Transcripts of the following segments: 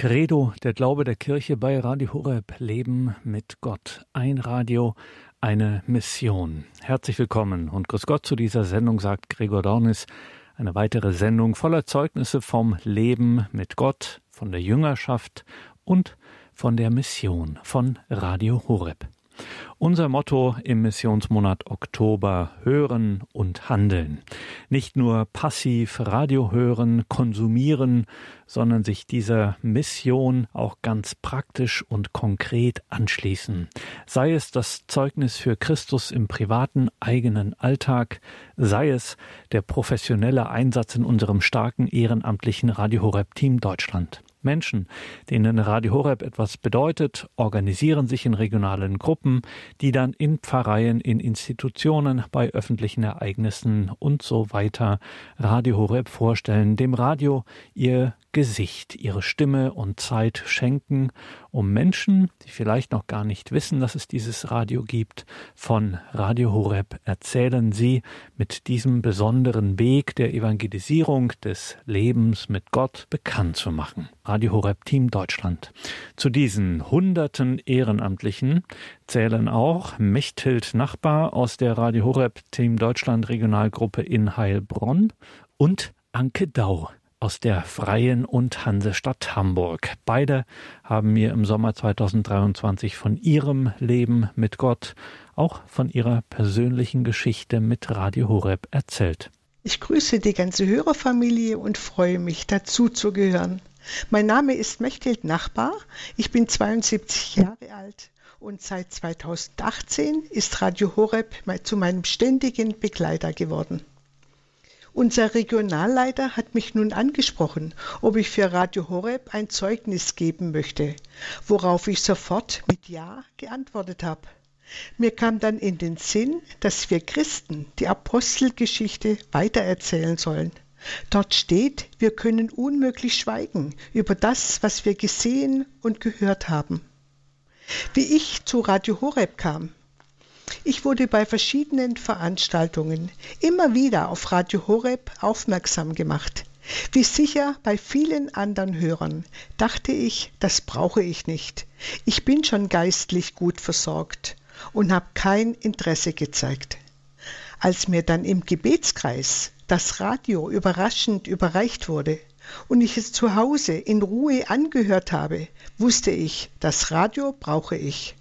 Credo, der Glaube der Kirche bei Radio Horeb, Leben mit Gott. Ein Radio, eine Mission. Herzlich willkommen und grüß Gott zu dieser Sendung, sagt Gregor Dornis. Eine weitere Sendung voller Zeugnisse vom Leben mit Gott, von der Jüngerschaft und von der Mission von Radio Horeb. Unser Motto im Missionsmonat Oktober Hören und Handeln. Nicht nur passiv Radio hören, konsumieren, sondern sich dieser Mission auch ganz praktisch und konkret anschließen. Sei es das Zeugnis für Christus im privaten eigenen Alltag, sei es der professionelle Einsatz in unserem starken ehrenamtlichen Radio Horeb Team Deutschland. Menschen, denen Radio Horeb etwas bedeutet, organisieren sich in regionalen Gruppen, die dann in Pfarreien, in Institutionen, bei öffentlichen Ereignissen und so weiter Radio Horeb vorstellen, dem Radio ihr Gesicht, ihre Stimme und Zeit schenken, um Menschen, die vielleicht noch gar nicht wissen, dass es dieses Radio gibt, von Radio Horeb erzählen sie mit diesem besonderen Weg der Evangelisierung des Lebens mit Gott bekannt zu machen. Radio Horeb Team Deutschland. Zu diesen hunderten Ehrenamtlichen zählen auch Mechthild Nachbar aus der Radio Horeb Team Deutschland Regionalgruppe in Heilbronn und Anke Dau aus der Freien und Hansestadt Hamburg. Beide haben mir im Sommer 2023 von ihrem Leben mit Gott, auch von ihrer persönlichen Geschichte mit Radio Horeb erzählt. Ich grüße die ganze Hörerfamilie und freue mich, dazu zu gehören. Mein Name ist Mechthild Nachbar. Ich bin 72 Jahre alt und seit 2018 ist Radio Horeb zu meinem ständigen Begleiter geworden. Unser Regionalleiter hat mich nun angesprochen, ob ich für Radio Horeb ein Zeugnis geben möchte, worauf ich sofort mit Ja geantwortet habe. Mir kam dann in den Sinn, dass wir Christen die Apostelgeschichte weitererzählen sollen. Dort steht, wir können unmöglich schweigen über das, was wir gesehen und gehört haben. Wie ich zu Radio Horeb kam, ich wurde bei verschiedenen Veranstaltungen immer wieder auf Radio Horeb aufmerksam gemacht. Wie sicher bei vielen anderen Hörern dachte ich, das brauche ich nicht. Ich bin schon geistlich gut versorgt und habe kein Interesse gezeigt. Als mir dann im Gebetskreis das Radio überraschend überreicht wurde und ich es zu Hause in Ruhe angehört habe, wusste ich, das Radio brauche ich.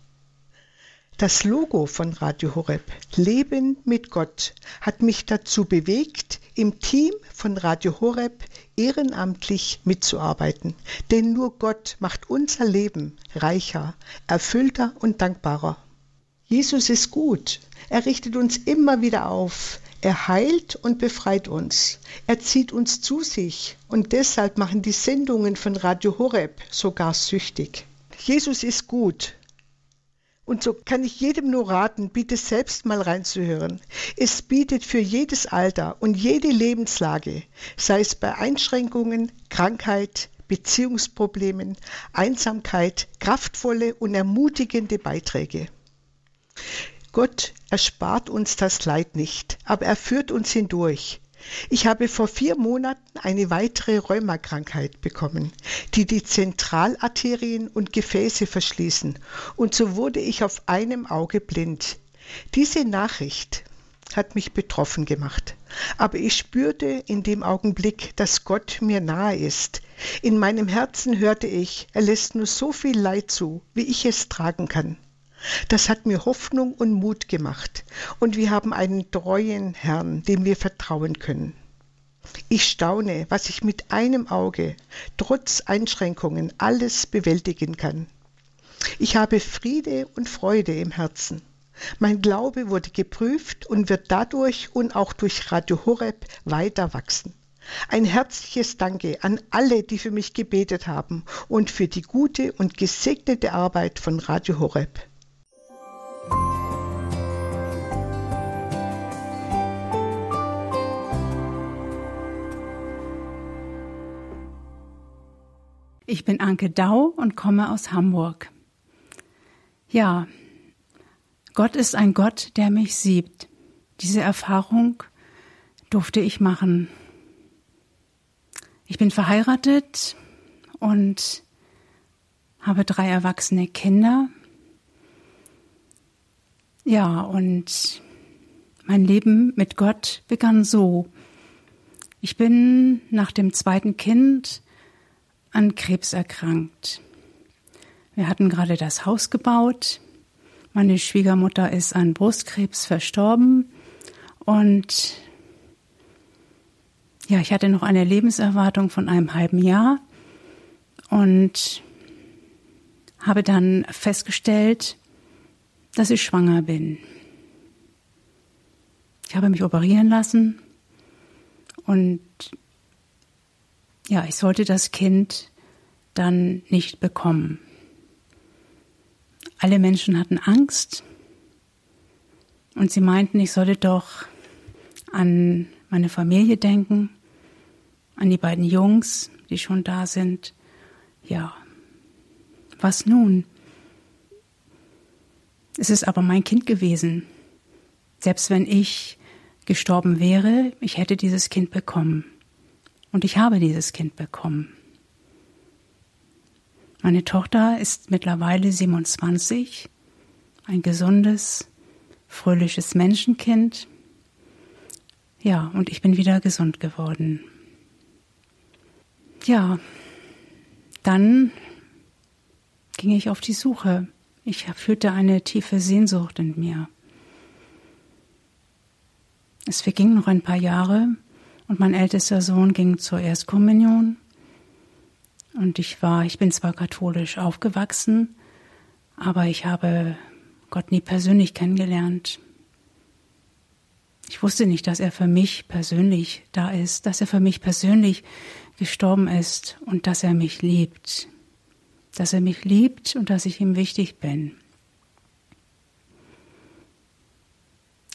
Das Logo von Radio Horeb, Leben mit Gott, hat mich dazu bewegt, im Team von Radio Horeb ehrenamtlich mitzuarbeiten. Denn nur Gott macht unser Leben reicher, erfüllter und dankbarer. Jesus ist gut. Er richtet uns immer wieder auf. Er heilt und befreit uns. Er zieht uns zu sich. Und deshalb machen die Sendungen von Radio Horeb sogar süchtig. Jesus ist gut. Und so kann ich jedem nur raten, bitte selbst mal reinzuhören. Es bietet für jedes Alter und jede Lebenslage, sei es bei Einschränkungen, Krankheit, Beziehungsproblemen, Einsamkeit, kraftvolle und ermutigende Beiträge. Gott erspart uns das Leid nicht, aber er führt uns hindurch. Ich habe vor vier Monaten eine weitere Rheumakrankheit bekommen, die die Zentralarterien und Gefäße verschließen, und so wurde ich auf einem Auge blind. Diese Nachricht hat mich betroffen gemacht. Aber ich spürte in dem Augenblick, dass Gott mir nahe ist. In meinem Herzen hörte ich, er lässt nur so viel Leid zu, wie ich es tragen kann. Das hat mir Hoffnung und Mut gemacht, und wir haben einen treuen Herrn, dem wir vertrauen können. Ich staune, was ich mit einem Auge, trotz Einschränkungen, alles bewältigen kann. Ich habe Friede und Freude im Herzen. Mein Glaube wurde geprüft und wird dadurch und auch durch Radio Horeb weiter wachsen. Ein herzliches Danke an alle, die für mich gebetet haben und für die gute und gesegnete Arbeit von Radio Horeb. Ich bin Anke Dau und komme aus Hamburg. Ja, Gott ist ein Gott, der mich sieht. Diese Erfahrung durfte ich machen. Ich bin verheiratet und habe drei erwachsene Kinder. Ja, und mein Leben mit Gott begann so. Ich bin nach dem zweiten Kind an Krebs erkrankt. Wir hatten gerade das Haus gebaut. Meine Schwiegermutter ist an Brustkrebs verstorben und ja, ich hatte noch eine Lebenserwartung von einem halben Jahr und habe dann festgestellt, dass ich schwanger bin. Ich habe mich operieren lassen und ja, ich sollte das Kind dann nicht bekommen. Alle Menschen hatten Angst und sie meinten, ich sollte doch an meine Familie denken, an die beiden Jungs, die schon da sind. Ja, was nun? Es ist aber mein Kind gewesen. Selbst wenn ich gestorben wäre, ich hätte dieses Kind bekommen. Und ich habe dieses Kind bekommen. Meine Tochter ist mittlerweile 27, ein gesundes, fröhliches Menschenkind. Ja, und ich bin wieder gesund geworden. Ja, dann ging ich auf die Suche. Ich fühlte eine tiefe Sehnsucht in mir. Es vergingen noch ein paar Jahre und mein ältester Sohn ging zur Erstkommunion. Und ich war, ich bin zwar katholisch aufgewachsen, aber ich habe Gott nie persönlich kennengelernt. Ich wusste nicht, dass er für mich persönlich da ist, dass er für mich persönlich gestorben ist und dass er mich liebt. Dass er mich liebt und dass ich ihm wichtig bin.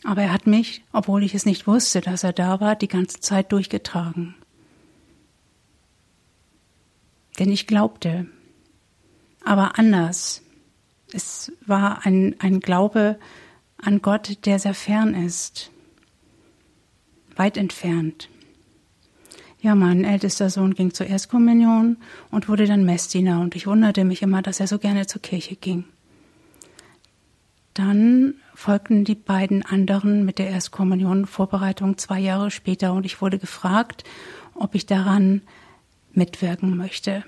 Aber er hat mich, obwohl ich es nicht wusste, dass er da war, die ganze Zeit durchgetragen. Denn ich glaubte, aber anders. Es war ein, ein Glaube an Gott, der sehr fern ist, weit entfernt. Ja, mein ältester Sohn ging zur Erstkommunion und wurde dann Messdiener und ich wunderte mich immer, dass er so gerne zur Kirche ging. Dann folgten die beiden anderen mit der Erstkommunion Vorbereitung zwei Jahre später und ich wurde gefragt, ob ich daran mitwirken möchte.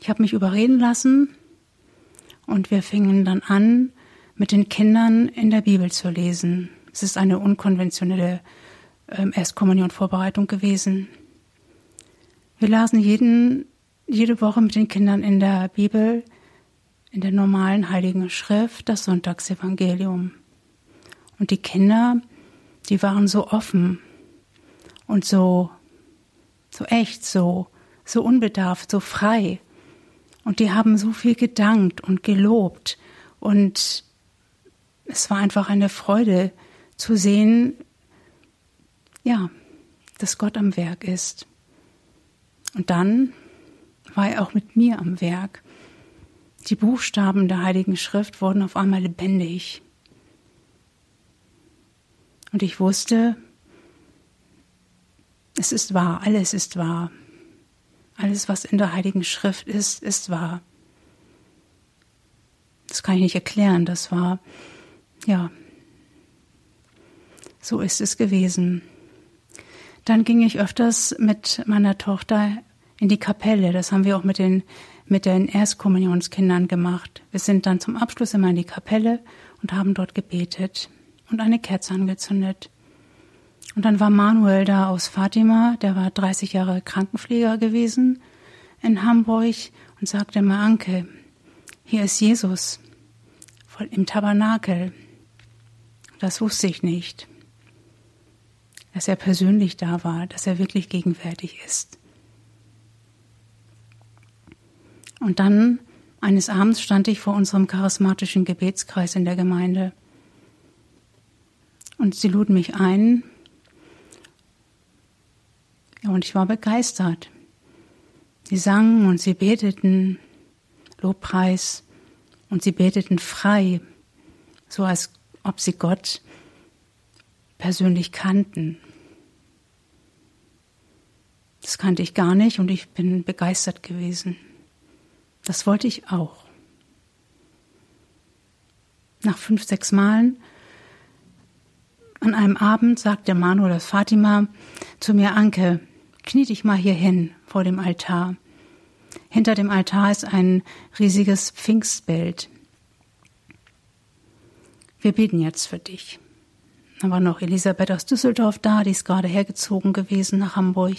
Ich habe mich überreden lassen und wir fingen dann an, mit den Kindern in der Bibel zu lesen. Es ist eine unkonventionelle ähm, Erstkommunion-Vorbereitung gewesen. Wir lasen jeden, jede Woche mit den Kindern in der Bibel in der normalen Heiligen Schrift das Sonntagsevangelium. Und die Kinder, die waren so offen und so, so echt, so, so unbedarft, so frei. Und die haben so viel gedankt und gelobt. Und es war einfach eine Freude zu sehen, ja, dass Gott am Werk ist. Und dann war er auch mit mir am Werk. Die Buchstaben der Heiligen Schrift wurden auf einmal lebendig. Und ich wusste, es ist wahr, alles ist wahr. Alles, was in der Heiligen Schrift ist, ist wahr. Das kann ich nicht erklären, das war, ja, so ist es gewesen. Dann ging ich öfters mit meiner Tochter in die Kapelle. Das haben wir auch mit den mit den Erstkommunionskindern gemacht. Wir sind dann zum Abschluss immer in die Kapelle und haben dort gebetet und eine Kerze angezündet. Und dann war Manuel da aus Fatima, der war 30 Jahre Krankenpfleger gewesen in Hamburg und sagte mir, Anke, hier ist Jesus im Tabernakel. Das wusste ich nicht, dass er persönlich da war, dass er wirklich gegenwärtig ist. Und dann eines Abends stand ich vor unserem charismatischen Gebetskreis in der Gemeinde. Und sie luden mich ein. Und ich war begeistert. Sie sangen und sie beteten Lobpreis und sie beteten frei, so als ob sie Gott persönlich kannten. Das kannte ich gar nicht und ich bin begeistert gewesen. Das wollte ich auch. Nach fünf, sechs Malen an einem Abend sagte Manuel das Fatima zu mir, Anke, knie dich mal hier hin vor dem Altar. Hinter dem Altar ist ein riesiges Pfingstbild. Wir beten jetzt für dich. Da war noch Elisabeth aus Düsseldorf da, die ist gerade hergezogen gewesen nach Hamburg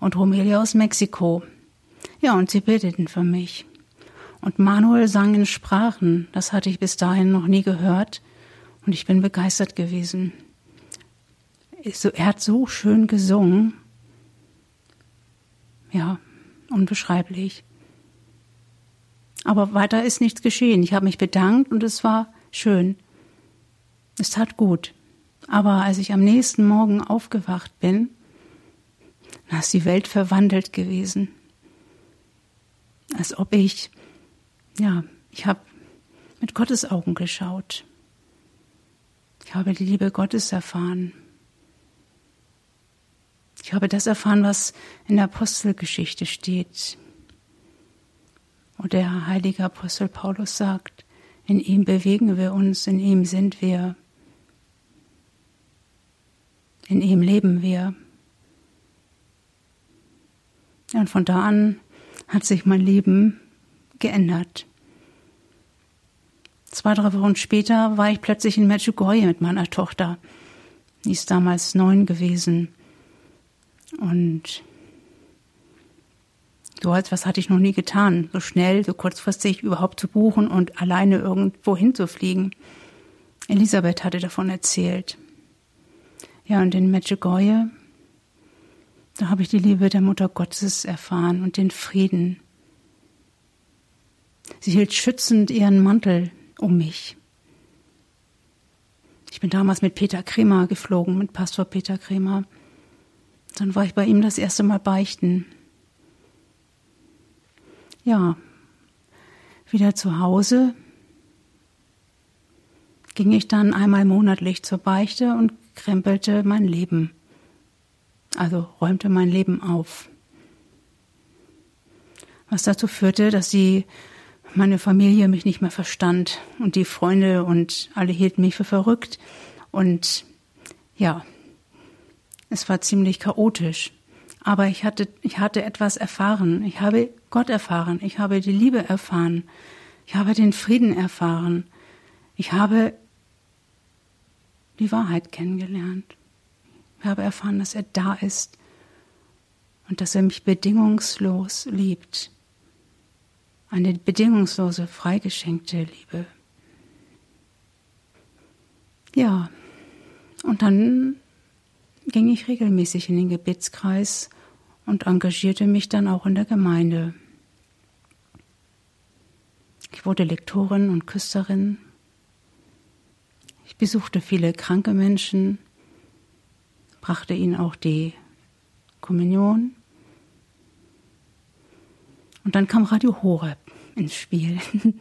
und Romelia aus Mexiko. Ja, und sie beteten für mich. Und Manuel sang in Sprachen, das hatte ich bis dahin noch nie gehört, und ich bin begeistert gewesen. Er hat so schön gesungen. Ja, unbeschreiblich. Aber weiter ist nichts geschehen. Ich habe mich bedankt und es war schön. Es tat gut. Aber als ich am nächsten Morgen aufgewacht bin, da ist die Welt verwandelt gewesen. Als ob ich, ja, ich habe mit Gottes Augen geschaut. Ich habe die Liebe Gottes erfahren. Ich habe das erfahren, was in der Apostelgeschichte steht. Und der heilige Apostel Paulus sagt, in ihm bewegen wir uns, in ihm sind wir, in ihm leben wir. Und von da an hat sich mein Leben geändert. Zwei, drei Wochen später war ich plötzlich in Medjugorje mit meiner Tochter. Die ist damals neun gewesen. Und so etwas hatte ich noch nie getan, so schnell, so kurzfristig überhaupt zu buchen und alleine irgendwo hinzufliegen. Elisabeth hatte davon erzählt. Ja, und in Medjugorje, da habe ich die Liebe der Mutter Gottes erfahren und den Frieden. Sie hielt schützend ihren Mantel um mich. Ich bin damals mit Peter Kremer geflogen, mit Pastor Peter Kremer. Dann war ich bei ihm das erste Mal beichten. Ja, wieder zu Hause ging ich dann einmal monatlich zur Beichte und krempelte mein Leben, also räumte mein Leben auf. Was dazu führte, dass die meine Familie mich nicht mehr verstand und die Freunde und alle hielten mich für verrückt und ja, es war ziemlich chaotisch. Aber ich hatte, ich hatte etwas erfahren. Ich habe Gott erfahren. Ich habe die Liebe erfahren. Ich habe den Frieden erfahren. Ich habe die Wahrheit kennengelernt. Ich habe erfahren, dass er da ist und dass er mich bedingungslos liebt. Eine bedingungslose, freigeschenkte Liebe. Ja, und dann ging ich regelmäßig in den Gebetskreis und engagierte mich dann auch in der Gemeinde. Ich wurde Lektorin und Küsterin. Ich besuchte viele kranke Menschen, brachte ihnen auch die Kommunion. Und dann kam Radio Horeb ins Spiel.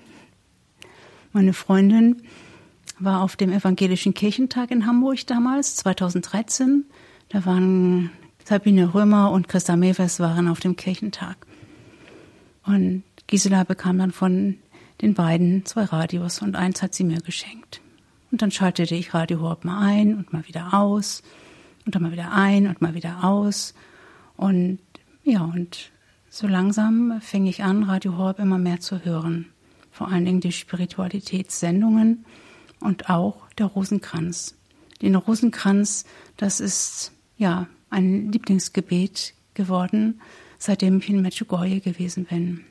Meine Freundin war auf dem Evangelischen Kirchentag in Hamburg damals, 2013. Da waren Sabine Römer und Christa Mewes waren auf dem Kirchentag. Und Gisela bekam dann von den beiden zwei Radios und eins hat sie mir geschenkt. Und dann schaltete ich Radio Horb mal ein und mal wieder aus und dann mal wieder ein und mal wieder aus. Und ja, und so langsam fing ich an, Radio Horb immer mehr zu hören. Vor allen Dingen die Spiritualitätssendungen und auch der Rosenkranz. Den Rosenkranz, das ist ja ein Lieblingsgebet geworden, seitdem ich in Medjugorje gewesen bin.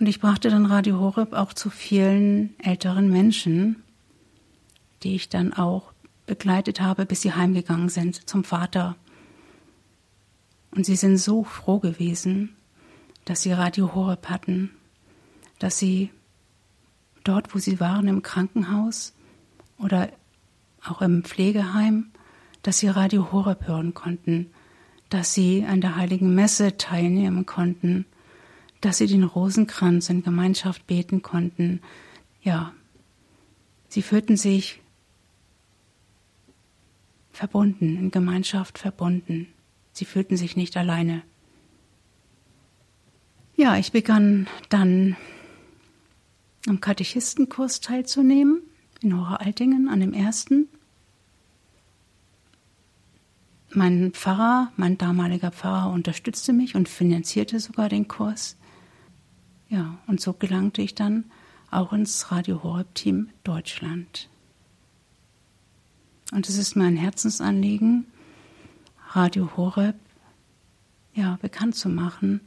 Und ich brachte dann Radio Horeb auch zu vielen älteren Menschen, die ich dann auch begleitet habe, bis sie heimgegangen sind zum Vater. Und sie sind so froh gewesen, dass sie Radio Horeb hatten, dass sie dort, wo sie waren, im Krankenhaus oder auch im Pflegeheim, dass sie Radio Horeb hören konnten, dass sie an der heiligen Messe teilnehmen konnten, dass sie den Rosenkranz in Gemeinschaft beten konnten. Ja, sie fühlten sich verbunden, in Gemeinschaft verbunden. Sie fühlten sich nicht alleine. Ja, ich begann dann am Katechistenkurs teilzunehmen in Hoche-Altingen an dem ersten. Mein Pfarrer, mein damaliger Pfarrer, unterstützte mich und finanzierte sogar den Kurs. Ja, und so gelangte ich dann auch ins Radio Horeb Team Deutschland. Und es ist mein Herzensanliegen, Radio Horeb ja, bekannt zu machen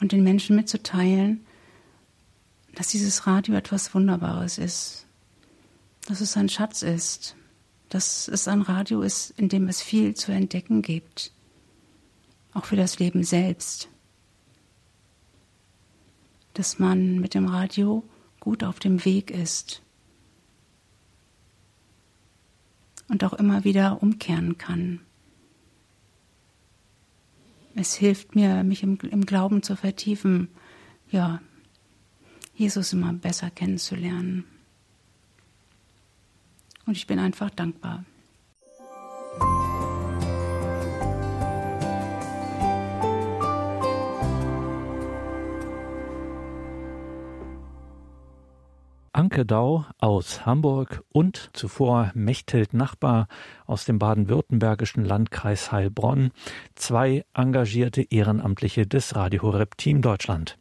und den Menschen mitzuteilen, dass dieses Radio etwas Wunderbares ist, dass es ein Schatz ist, dass es ein Radio ist, in dem es viel zu entdecken gibt, auch für das Leben selbst, dass man mit dem Radio gut auf dem Weg ist und auch immer wieder umkehren kann. Es hilft mir, mich im, im Glauben zu vertiefen, ja, Jesus immer besser kennenzulernen. Und ich bin einfach dankbar. Dau aus Hamburg und zuvor Mechthild Nachbar aus dem baden-württembergischen Landkreis Heilbronn, zwei engagierte Ehrenamtliche des Radio Horeb Team Deutschland.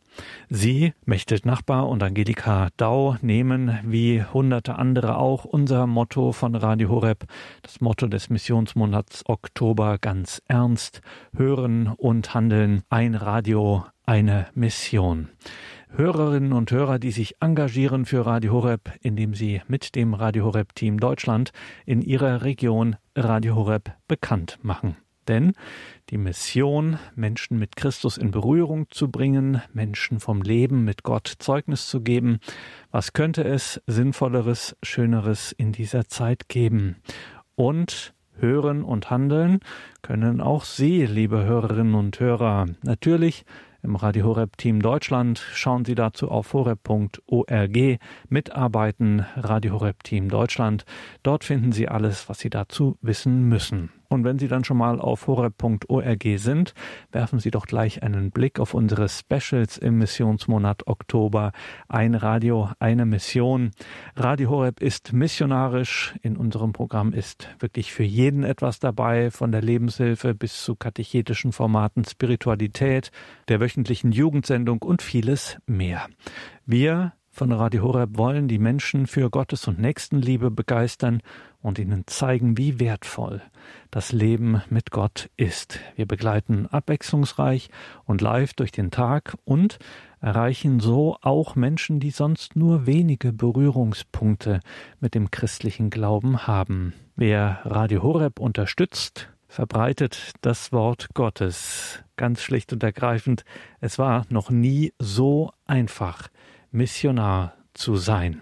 Sie, Mechthild Nachbar und Angelika Dau, nehmen wie hunderte andere auch unser Motto von Radio Horeb, das Motto des Missionsmonats Oktober ganz ernst, hören und handeln, ein Radio, eine Mission. Hörerinnen und Hörer, die sich engagieren für Radio Horeb, indem sie mit dem Radio Horeb Team Deutschland in ihrer Region Radio Horeb bekannt machen. Denn die Mission, Menschen mit Christus in Berührung zu bringen, Menschen vom Leben mit Gott Zeugnis zu geben, was könnte es Sinnvolleres, Schöneres in dieser Zeit geben? Und hören und handeln können auch Sie, liebe Hörerinnen und Hörer. Natürlich im Radio Horeb Team Deutschland. Schauen Sie dazu auf horeb.org. Mitarbeiten Radio Horeb Team Deutschland. Dort finden Sie alles, was Sie dazu wissen müssen. Und wenn Sie dann schon mal auf horeb.org sind, werfen Sie doch gleich einen Blick auf unsere Specials im Missionsmonat Oktober. Ein Radio, eine Mission. Radio Horeb ist missionarisch. In unserem Programm ist wirklich für jeden etwas dabei, von der Lebenshilfe bis zu katechetischen Formaten Spiritualität, der wöchentlichen Jugendsendung und vieles mehr. Wir von Radio Horeb wollen die Menschen für Gottes und Nächstenliebe begeistern und ihnen zeigen, wie wertvoll das Leben mit Gott ist. Wir begleiten abwechslungsreich und live durch den Tag und erreichen so auch Menschen, die sonst nur wenige Berührungspunkte mit dem christlichen Glauben haben. Wer Radio Horeb unterstützt, verbreitet das Wort Gottes. Ganz schlicht und ergreifend, es war noch nie so einfach, Missionar zu sein.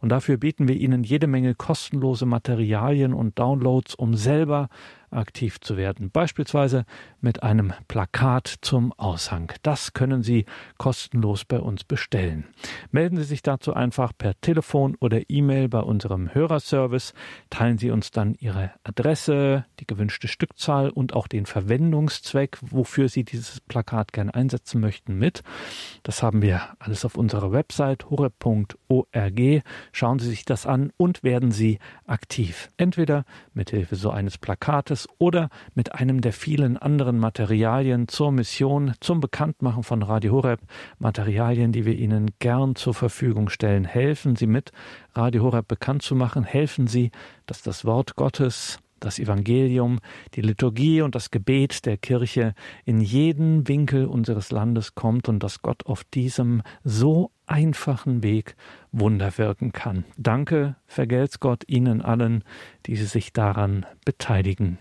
Und dafür bieten wir Ihnen jede Menge kostenlose Materialien und Downloads, um selber aktiv zu werden. Beispielsweise mit einem Plakat zum Aushang. Das können Sie kostenlos bei uns bestellen. Melden Sie sich dazu einfach per Telefon oder E-Mail bei unserem Hörerservice. Teilen Sie uns dann Ihre Adresse, die gewünschte Stückzahl und auch den Verwendungszweck, wofür Sie dieses Plakat gerne einsetzen möchten, mit. Das haben wir alles auf unserer Website horeb.org. Schauen Sie sich das an und werden Sie aktiv. Entweder mit Hilfe so eines Plakates oder mit einem der vielen anderen Materialien zur Mission, zum Bekanntmachen von Radio Horeb, Materialien, die wir Ihnen gern zur Verfügung stellen. Helfen Sie mit, Radio Horeb bekannt zu machen, helfen Sie, dass das Wort Gottes das Evangelium, die Liturgie und das Gebet der Kirche in jeden Winkel unseres Landes kommt und dass Gott auf diesem so einfachen Weg Wunder wirken kann. Danke, vergelt's Gott Ihnen allen, die sich daran beteiligen.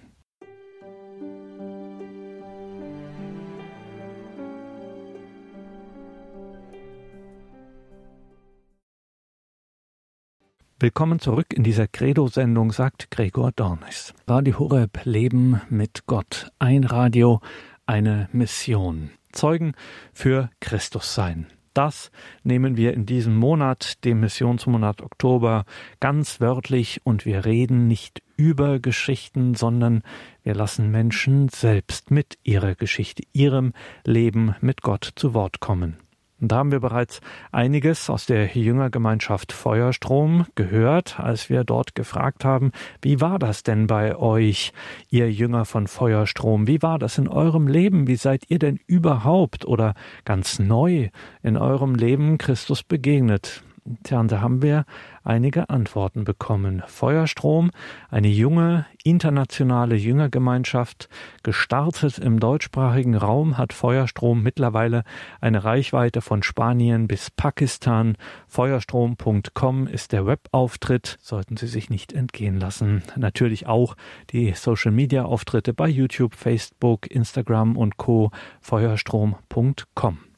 Willkommen zurück in dieser Credo-Sendung, sagt Gregor Dornis. Radio Horeb Leben mit Gott. Ein Radio, eine Mission. Zeugen für Christus sein. Das nehmen wir in diesem Monat, dem Missionsmonat Oktober, ganz wörtlich und wir reden nicht über Geschichten, sondern wir lassen Menschen selbst mit ihrer Geschichte, ihrem Leben mit Gott zu Wort kommen. Und da haben wir bereits einiges aus der Jüngergemeinschaft Feuerstrom gehört, als wir dort gefragt haben, wie war das denn bei euch, ihr Jünger von Feuerstrom? Wie war das in eurem Leben? Wie seid ihr denn überhaupt oder ganz neu in eurem Leben Christus begegnet? Tja, und da haben wir einige Antworten bekommen. Feuerstrom, eine junge internationale Jüngergemeinschaft, gestartet im deutschsprachigen Raum, hat Feuerstrom mittlerweile eine Reichweite von Spanien bis Pakistan. Feuerstrom.com ist der Webauftritt, sollten Sie sich nicht entgehen lassen. Natürlich auch die Social Media Auftritte bei YouTube, Facebook, Instagram und Co. Feuerstrom.com.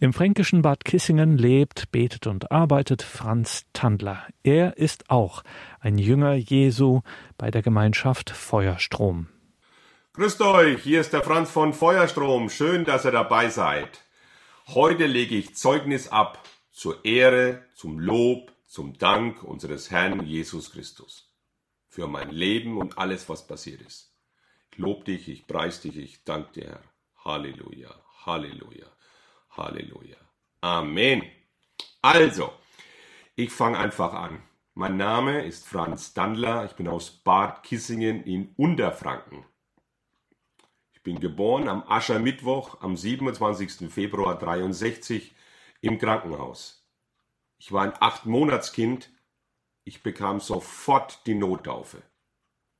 Im fränkischen Bad Kissingen lebt, betet und arbeitet Franz Tandler. Er ist auch ein Jünger Jesu bei der Gemeinschaft Feuerstrom. Grüßt euch, hier ist der Franz von Feuerstrom. Schön, dass ihr dabei seid. Heute lege ich Zeugnis ab zur Ehre, zum Lob, zum Dank unseres Herrn Jesus Christus. Für mein Leben und alles, was passiert ist. Ich lobe dich, ich preis dich, ich danke dir, Herr. Halleluja, Halleluja. Halleluja. Amen. Also, ich fange einfach an. Mein Name ist Franz Dandler. Ich bin aus Bad Kissingen in Unterfranken. Ich bin geboren am Aschermittwoch am 27. Februar 63 im Krankenhaus. Ich war ein acht Monatskind. Ich bekam sofort die Nottaufe.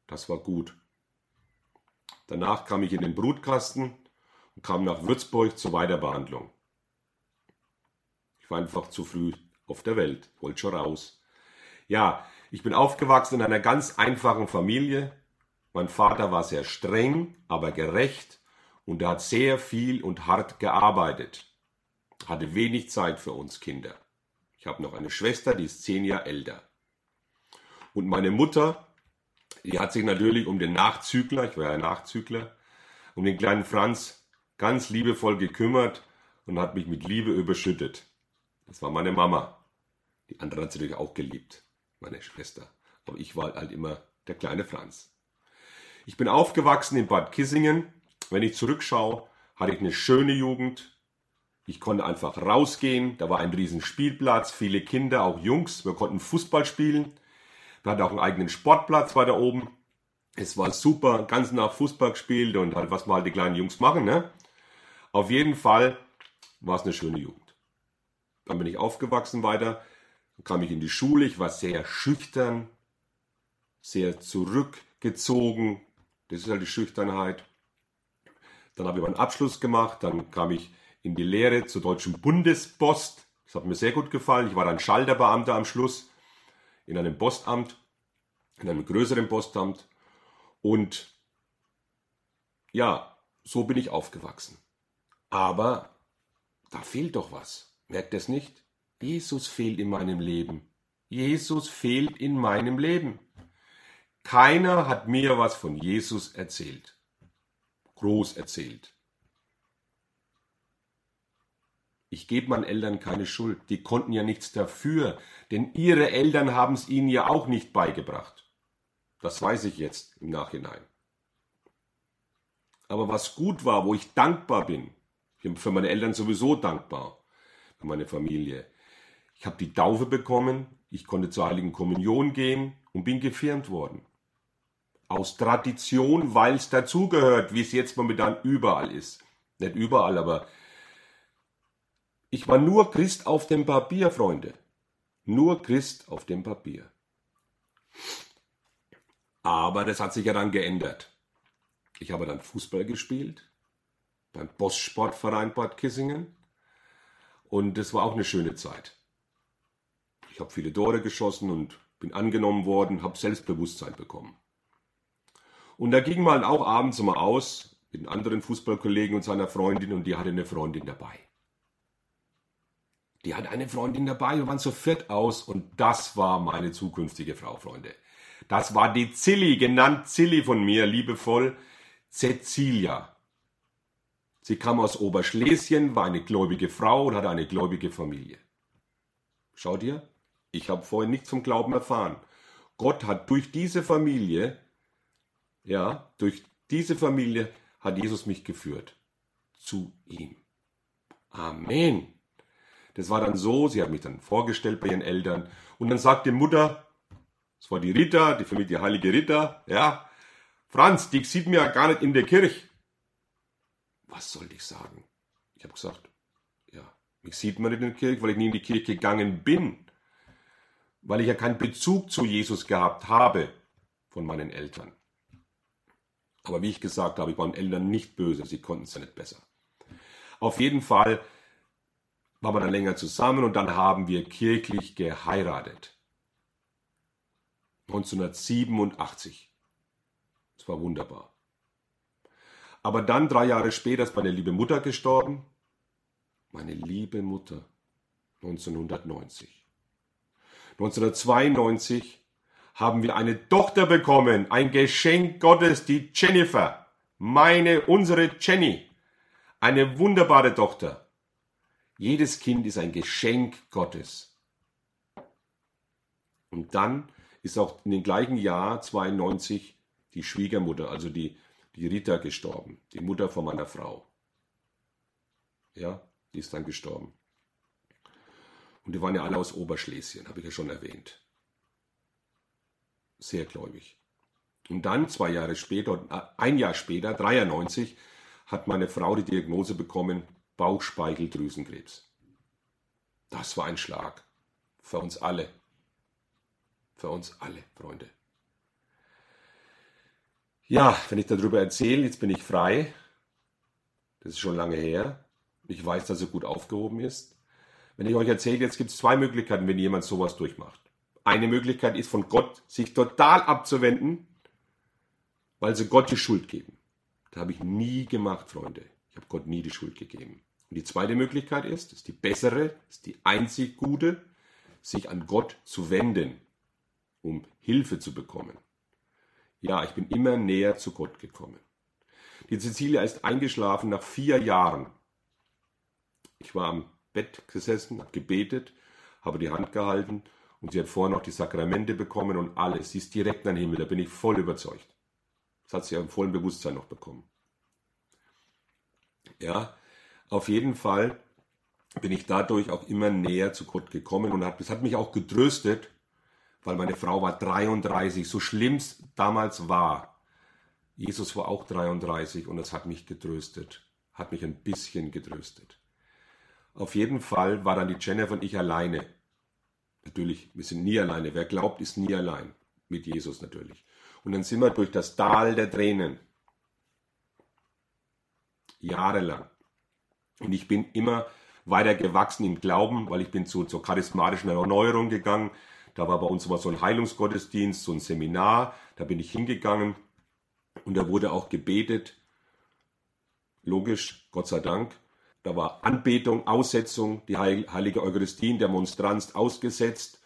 Das war gut. Danach kam ich in den Brutkasten und kam nach Würzburg zur Weiterbehandlung war einfach zu früh auf der Welt, wollte schon raus. Ja, ich bin aufgewachsen in einer ganz einfachen Familie. Mein Vater war sehr streng, aber gerecht und er hat sehr viel und hart gearbeitet. Hatte wenig Zeit für uns Kinder. Ich habe noch eine Schwester, die ist zehn Jahre älter. Und meine Mutter, die hat sich natürlich um den Nachzügler, ich war ja Nachzügler, um den kleinen Franz ganz liebevoll gekümmert und hat mich mit Liebe überschüttet. Das war meine Mama. Die andere hat sie natürlich auch geliebt, meine Schwester. Aber ich war halt immer der kleine Franz. Ich bin aufgewachsen in Bad Kissingen. Wenn ich zurückschaue, hatte ich eine schöne Jugend. Ich konnte einfach rausgehen. Da war ein riesen Spielplatz, viele Kinder, auch Jungs. Wir konnten Fußball spielen. Wir hatten auch einen eigenen Sportplatz weiter oben. Es war super, ganz nach Fußball gespielt und halt, was mal halt die kleinen Jungs machen. Ne? Auf jeden Fall war es eine schöne Jugend. Dann bin ich aufgewachsen weiter, dann kam ich in die Schule, ich war sehr schüchtern, sehr zurückgezogen, das ist halt die Schüchternheit. Dann habe ich meinen Abschluss gemacht, dann kam ich in die Lehre zur Deutschen Bundespost. Das hat mir sehr gut gefallen. Ich war dann Schalterbeamter am Schluss in einem Postamt, in einem größeren Postamt. Und ja, so bin ich aufgewachsen. Aber da fehlt doch was. Merkt es nicht? Jesus fehlt in meinem Leben. Jesus fehlt in meinem Leben. Keiner hat mir was von Jesus erzählt. Groß erzählt. Ich gebe meinen Eltern keine Schuld. Die konnten ja nichts dafür, denn ihre Eltern haben es ihnen ja auch nicht beigebracht. Das weiß ich jetzt im Nachhinein. Aber was gut war, wo ich dankbar bin, ich bin für meine Eltern sowieso dankbar, meine Familie. Ich habe die Taufe bekommen, ich konnte zur Heiligen Kommunion gehen und bin gefirmt worden. Aus Tradition, weil es dazugehört, wie es jetzt momentan überall ist. Nicht überall, aber ich war nur Christ auf dem Papier, Freunde. Nur Christ auf dem Papier. Aber das hat sich ja dann geändert. Ich habe dann Fußball gespielt beim Boss Sportverein Bad Kissingen. Und das war auch eine schöne Zeit. Ich habe viele Tore geschossen und bin angenommen worden, habe Selbstbewusstsein bekommen. Und da ging man auch abends immer aus mit einem anderen Fußballkollegen und seiner Freundin und die hatte eine Freundin dabei. Die hatte eine Freundin dabei, wir waren so viert aus und das war meine zukünftige Frau, Freunde. Das war die Zilli, genannt Zilli von mir, liebevoll, Cecilia. Sie kam aus Oberschlesien, war eine gläubige Frau und hatte eine gläubige Familie. Schaut ihr, ich habe vorhin nichts vom Glauben erfahren. Gott hat durch diese Familie, ja, durch diese Familie hat Jesus mich geführt zu ihm. Amen. Das war dann so, sie hat mich dann vorgestellt bei ihren Eltern und dann sagte Mutter, das war die Rita, die Familie Heilige Rita, ja, Franz, die sieht mir ja gar nicht in der Kirche. Was soll ich sagen? Ich habe gesagt, ja, mich sieht man nicht in der Kirche, weil ich nie in die Kirche gegangen bin, weil ich ja keinen Bezug zu Jesus gehabt habe von meinen Eltern. Aber wie ich gesagt habe, ich war den Eltern nicht böse, sie konnten es ja nicht besser. Auf jeden Fall waren wir dann länger zusammen und dann haben wir kirchlich geheiratet. 1987. Das war wunderbar. Aber dann, drei Jahre später, ist meine liebe Mutter gestorben. Meine liebe Mutter. 1990. 1992 haben wir eine Tochter bekommen, ein Geschenk Gottes, die Jennifer, meine, unsere Jenny, eine wunderbare Tochter. Jedes Kind ist ein Geschenk Gottes. Und dann ist auch in dem gleichen Jahr 92 die Schwiegermutter, also die, die Rita gestorben, die Mutter von meiner Frau. Ja, die ist dann gestorben. Und die waren ja alle aus Oberschlesien, habe ich ja schon erwähnt. Sehr gläubig. Und dann, zwei Jahre später, äh, ein Jahr später, 93, hat meine Frau die Diagnose bekommen, Bauchspeicheldrüsenkrebs. Das war ein Schlag. Für uns alle. Für uns alle, Freunde. Ja, wenn ich darüber erzähle, jetzt bin ich frei. Das ist schon lange her. Ich weiß, dass er gut aufgehoben ist. Wenn ich euch erzähle, jetzt gibt es zwei Möglichkeiten, wenn jemand sowas durchmacht. Eine Möglichkeit ist von Gott, sich total abzuwenden, weil sie Gott die Schuld geben. Das habe ich nie gemacht, Freunde. Ich habe Gott nie die Schuld gegeben. Und die zweite Möglichkeit ist, ist die bessere, ist die einzig gute, sich an Gott zu wenden, um Hilfe zu bekommen. Ja, ich bin immer näher zu Gott gekommen. Die Cecilia ist eingeschlafen nach vier Jahren. Ich war am Bett gesessen, habe gebetet, habe die Hand gehalten und sie hat vorher noch die Sakramente bekommen und alles. Sie ist direkt an den Himmel, da bin ich voll überzeugt. Das hat sie ja im vollen Bewusstsein noch bekommen. Ja, auf jeden Fall bin ich dadurch auch immer näher zu Gott gekommen und das hat mich auch getröstet, weil meine Frau war 33, so schlimm es damals war. Jesus war auch 33 und es hat mich getröstet, hat mich ein bisschen getröstet. Auf jeden Fall war dann die Jennifer und ich alleine. Natürlich, wir sind nie alleine. Wer glaubt, ist nie allein. Mit Jesus natürlich. Und dann sind wir durch das Tal der Tränen. Jahrelang. Und ich bin immer weiter gewachsen im Glauben, weil ich bin zu, zur charismatischen Erneuerung gegangen. Da war bei uns immer so ein Heilungsgottesdienst, so ein Seminar. Da bin ich hingegangen und da wurde auch gebetet. Logisch, Gott sei Dank. Da war Anbetung, Aussetzung, die heilige Eucharistie, der Monstranz ausgesetzt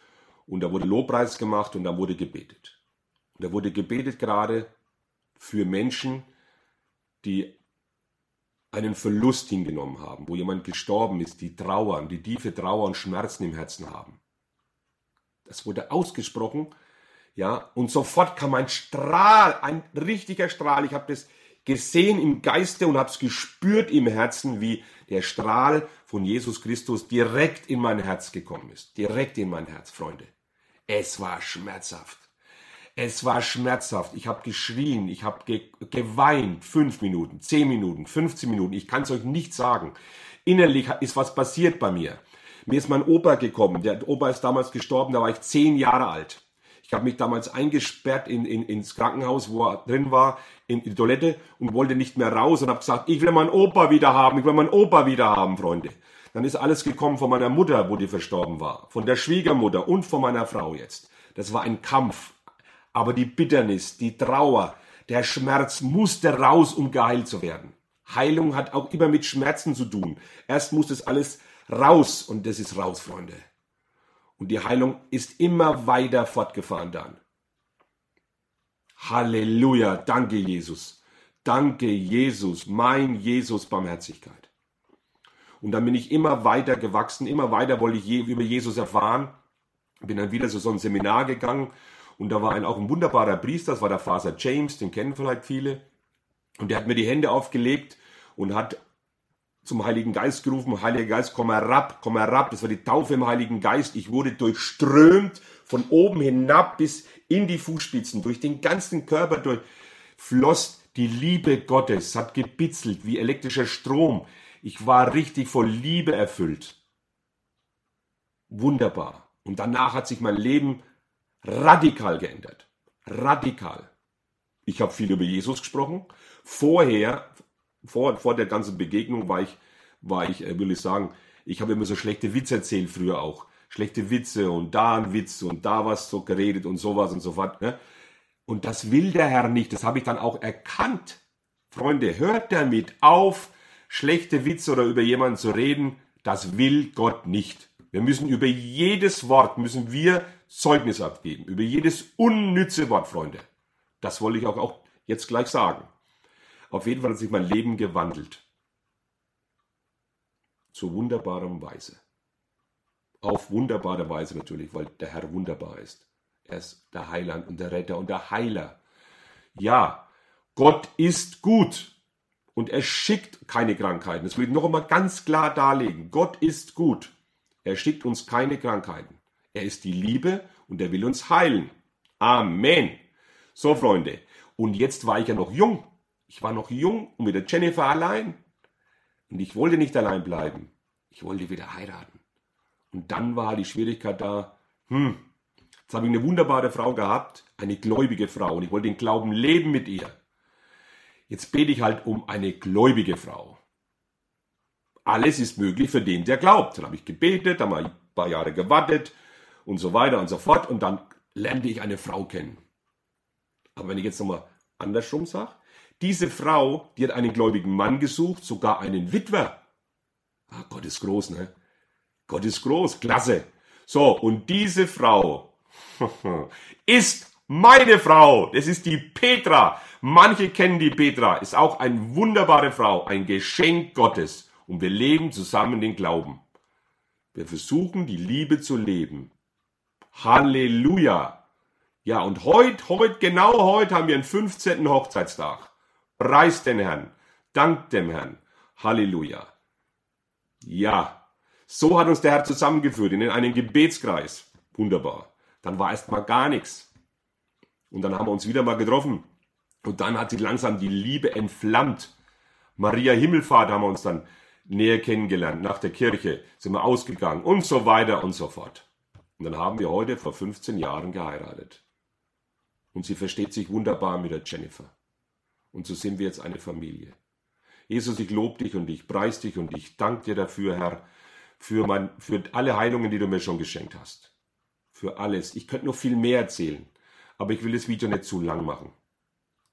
und da wurde Lobpreis gemacht und da wurde gebetet. Und da wurde gebetet gerade für Menschen, die einen Verlust hingenommen haben, wo jemand gestorben ist, die trauern, die tiefe Trauer und Schmerzen im Herzen haben. Das wurde ausgesprochen, ja, und sofort kam ein Strahl, ein richtiger Strahl. Ich habe das gesehen im Geiste und habe es gespürt im Herzen, wie der Strahl von Jesus Christus direkt in mein Herz gekommen ist. Direkt in mein Herz, Freunde. Es war schmerzhaft. Es war schmerzhaft. Ich habe geschrien, ich habe ge geweint. Fünf Minuten, zehn Minuten, 15 Minuten. Ich kann es euch nicht sagen. Innerlich ist was passiert bei mir. Mir ist mein Opa gekommen. Der Opa ist damals gestorben, da war ich zehn Jahre alt. Ich habe mich damals eingesperrt in, in, ins Krankenhaus, wo er drin war, in, in die Toilette und wollte nicht mehr raus und habe gesagt, ich will meinen Opa wieder haben, ich will meinen Opa wieder haben, Freunde. Dann ist alles gekommen von meiner Mutter, wo die verstorben war, von der Schwiegermutter und von meiner Frau jetzt. Das war ein Kampf. Aber die Bitternis, die Trauer, der Schmerz musste raus, um geheilt zu werden. Heilung hat auch immer mit Schmerzen zu tun. Erst muss das alles raus und das ist raus, Freunde. Und die Heilung ist immer weiter fortgefahren dann. Halleluja, danke Jesus. Danke Jesus, mein Jesus Barmherzigkeit. Und dann bin ich immer weiter gewachsen, immer weiter wollte ich über Jesus erfahren. Bin dann wieder zu so ein Seminar gegangen Und da war ein, auch ein wunderbarer Priester, das war der Vater James, den kennen vielleicht viele. Und der hat mir die Hände aufgelegt und hat zum Heiligen Geist gerufen, Heiliger Geist, komm herab, komm herab. Das war die Taufe im Heiligen Geist. Ich wurde durchströmt von oben hinab bis in die Fußspitzen, durch den ganzen Körper durch, floss die Liebe Gottes, hat gebitzelt wie elektrischer Strom. Ich war richtig voll Liebe erfüllt. Wunderbar. Und danach hat sich mein Leben radikal geändert. Radikal. Ich habe viel über Jesus gesprochen. Vorher, vor, vor der ganzen Begegnung war ich, war ich, äh, will ich sagen, ich habe immer so schlechte Witze erzählt früher auch. Schlechte Witze und da ein Witz und da was so geredet und sowas und so fort. Ne? Und das will der Herr nicht. Das habe ich dann auch erkannt. Freunde, hört damit auf, schlechte Witze oder über jemanden zu reden. Das will Gott nicht. Wir müssen über jedes Wort, müssen wir Zeugnis abgeben. Über jedes unnütze Wort, Freunde. Das wollte ich auch, auch jetzt gleich sagen. Auf jeden Fall hat sich mein Leben gewandelt. Zu wunderbarem Weise. Auf wunderbare Weise natürlich, weil der Herr wunderbar ist. Er ist der Heiland und der Retter und der Heiler. Ja, Gott ist gut und er schickt keine Krankheiten. Das will ich noch einmal ganz klar darlegen. Gott ist gut. Er schickt uns keine Krankheiten. Er ist die Liebe und er will uns heilen. Amen. So, Freunde. Und jetzt war ich ja noch jung. Ich war noch jung und mit der Jennifer allein. Und ich wollte nicht allein bleiben. Ich wollte wieder heiraten. Und dann war die Schwierigkeit da, hm, Jetzt habe ich eine wunderbare Frau gehabt, eine gläubige Frau, und ich wollte den Glauben leben mit ihr. Jetzt bete ich halt um eine gläubige Frau. Alles ist möglich für den, der glaubt. Dann habe ich gebetet, dann habe ich ein paar Jahre gewartet und so weiter und so fort. Und dann lernte ich eine Frau kennen. Aber wenn ich jetzt nochmal andersrum sage, diese Frau, die hat einen gläubigen Mann gesucht, sogar einen Witwer. Ah, Gott ist groß, ne? Gott ist groß, klasse. So, und diese Frau ist meine Frau. Das ist die Petra. Manche kennen die Petra. Ist auch eine wunderbare Frau, ein Geschenk Gottes. Und wir leben zusammen den Glauben. Wir versuchen die Liebe zu leben. Halleluja. Ja, und heute, heute, genau heute haben wir einen 15. Hochzeitstag. Preis den Herrn. Dank dem Herrn. Halleluja. Ja, so hat uns der Herr zusammengeführt in einen Gebetskreis. Wunderbar. Dann war erst mal gar nichts. Und dann haben wir uns wieder mal getroffen. Und dann hat sich langsam die Liebe entflammt. Maria Himmelfahrt haben wir uns dann näher kennengelernt. Nach der Kirche sind wir ausgegangen und so weiter und so fort. Und dann haben wir heute vor 15 Jahren geheiratet. Und sie versteht sich wunderbar mit der Jennifer. Und so sind wir jetzt eine Familie. Jesus, ich lobe dich und ich preis dich und ich danke dir dafür, Herr, für, mein, für alle Heilungen, die du mir schon geschenkt hast für alles. Ich könnte noch viel mehr erzählen, aber ich will das Video nicht zu lang machen.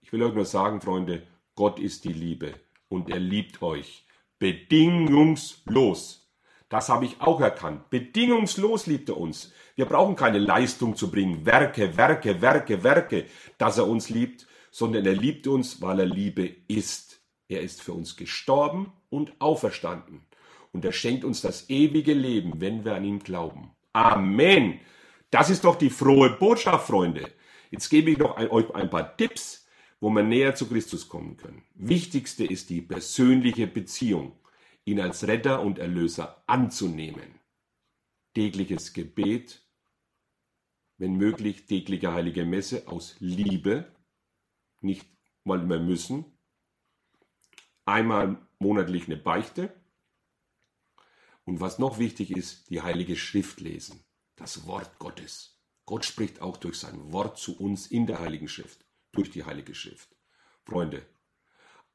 Ich will euch nur sagen, Freunde, Gott ist die Liebe und er liebt euch bedingungslos. Das habe ich auch erkannt. Bedingungslos liebt er uns. Wir brauchen keine Leistung zu bringen, Werke, Werke, Werke, Werke, dass er uns liebt, sondern er liebt uns, weil er Liebe ist. Er ist für uns gestorben und auferstanden. Und er schenkt uns das ewige Leben, wenn wir an ihn glauben. Amen. Das ist doch die frohe Botschaft, Freunde. Jetzt gebe ich noch ein, euch ein paar Tipps, wo wir näher zu Christus kommen können. Wichtigste ist die persönliche Beziehung, ihn als Retter und Erlöser anzunehmen. Tägliches Gebet, wenn möglich tägliche heilige Messe aus Liebe, nicht weil wir müssen. Einmal monatlich eine Beichte. Und was noch wichtig ist, die heilige Schrift lesen das Wort Gottes. Gott spricht auch durch sein Wort zu uns in der Heiligen Schrift, durch die Heilige Schrift. Freunde,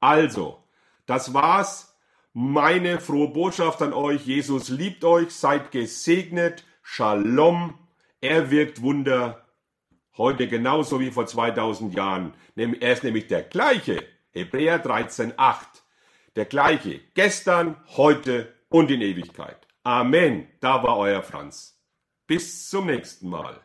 also, das war's. Meine frohe Botschaft an euch. Jesus liebt euch, seid gesegnet. Shalom. Er wirkt Wunder. Heute genauso wie vor 2000 Jahren. Er ist nämlich der gleiche. Hebräer 13,8. Der gleiche. Gestern, heute und in Ewigkeit. Amen. Da war euer Franz. Bis zum nächsten Mal.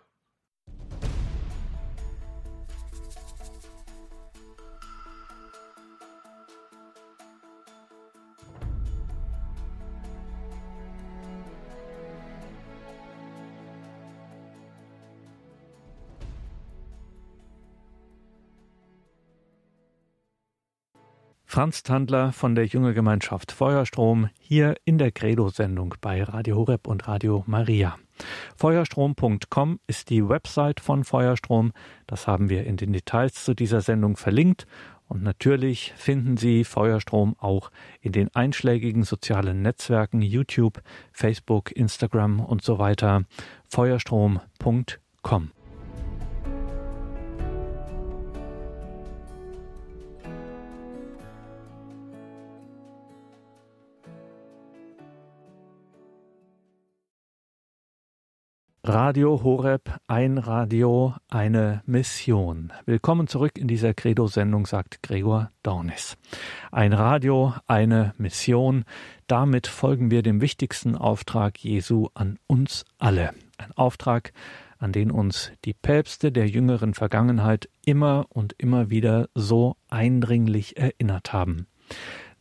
Franz Tandler von der Junge Gemeinschaft Feuerstrom hier in der Credo-Sendung bei Radio Horeb und Radio Maria. Feuerstrom.com ist die Website von Feuerstrom. Das haben wir in den Details zu dieser Sendung verlinkt. Und natürlich finden Sie Feuerstrom auch in den einschlägigen sozialen Netzwerken YouTube, Facebook, Instagram und so weiter. Feuerstrom.com. Radio Horeb, ein Radio, eine Mission. Willkommen zurück in dieser Credo-Sendung, sagt Gregor Dornis. Ein Radio, eine Mission. Damit folgen wir dem wichtigsten Auftrag Jesu an uns alle. Ein Auftrag, an den uns die Päpste der jüngeren Vergangenheit immer und immer wieder so eindringlich erinnert haben.